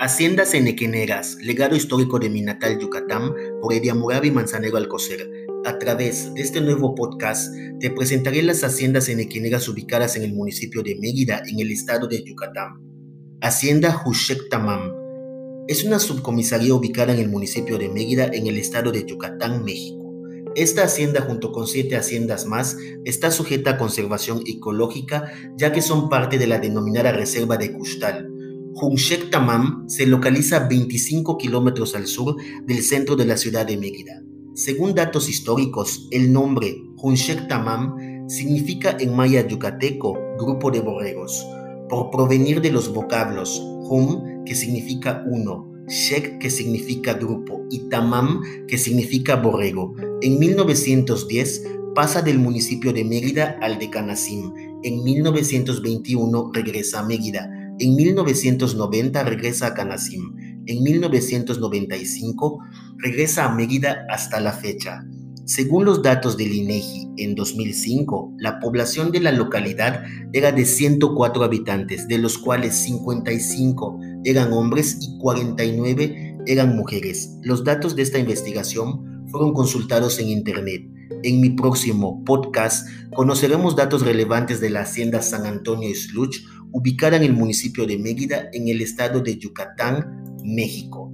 Haciendas Enequeneras, legado histórico de mi natal Yucatán, por Ediamurabi Manzanero Alcocer. A través de este nuevo podcast, te presentaré las haciendas enequineras ubicadas en el municipio de Mérida, en el estado de Yucatán. Hacienda Hushek es una subcomisaría ubicada en el municipio de Mérida, en el estado de Yucatán, México. Esta hacienda, junto con siete haciendas más, está sujeta a conservación ecológica, ya que son parte de la denominada Reserva de Custal Hunshek Tamam se localiza a 25 kilómetros al sur del centro de la ciudad de Mérida. Según datos históricos, el nombre Hunshek Tamam significa en maya yucateco grupo de borregos, por provenir de los vocablos Hum, que significa uno, Shek, que significa grupo, y Tamam, que significa borrego. En 1910 pasa del municipio de Mérida al de Canasim. En 1921 regresa a Mérida en 1990 regresa a Canasim. En 1995 regresa a Mérida hasta la fecha. Según los datos del INEGI, en 2005 la población de la localidad era de 104 habitantes, de los cuales 55 eran hombres y 49 eran mujeres. Los datos de esta investigación fueron consultados en Internet. En mi próximo podcast conoceremos datos relevantes de la hacienda San Antonio Sluch ubicada en el municipio de Mérida, en el estado de Yucatán, México.